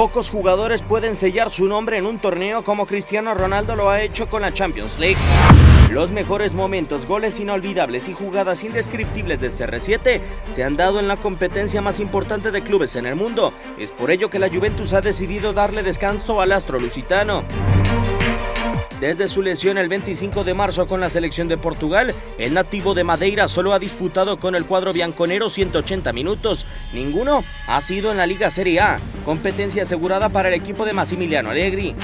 Pocos jugadores pueden sellar su nombre en un torneo como Cristiano Ronaldo lo ha hecho con la Champions League. Los mejores momentos, goles inolvidables y jugadas indescriptibles del CR7 se han dado en la competencia más importante de clubes en el mundo. Es por ello que la Juventus ha decidido darle descanso al astro lusitano. Desde su lesión el 25 de marzo con la selección de Portugal, el nativo de Madeira solo ha disputado con el cuadro bianconero 180 minutos. Ninguno ha sido en la Liga Serie A, competencia asegurada para el equipo de Massimiliano Allegri.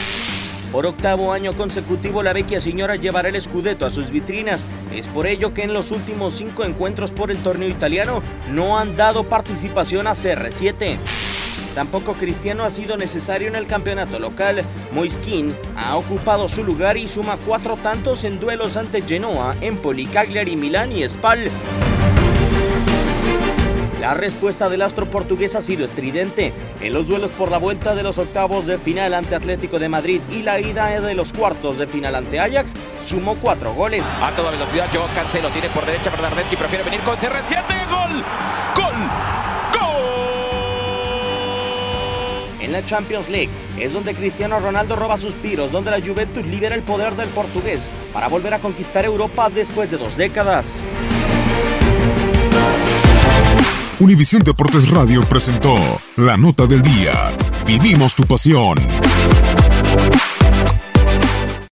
Por octavo año consecutivo, la vecchia señora llevará el escudeto a sus vitrinas. Es por ello que en los últimos cinco encuentros por el torneo italiano no han dado participación a CR7. Tampoco Cristiano ha sido necesario en el campeonato local. Moiskin ha ocupado su lugar y suma cuatro tantos en duelos ante Genoa, Empoli, Cagliari, Milán y Spal. La respuesta del astro portugués ha sido estridente. En los duelos por la vuelta de los octavos de final ante Atlético de Madrid y la ida de los cuartos de final ante Ajax, sumó cuatro goles. A toda velocidad, Joe Cancelo tiene por derecha Bernardeschi, prefiere venir con CR7. ¡Gol! ¡Gol! En la Champions League es donde Cristiano Ronaldo roba suspiros, donde la Juventus libera el poder del portugués para volver a conquistar Europa después de dos décadas. Univisión Deportes Radio presentó la nota del día. Vivimos tu pasión.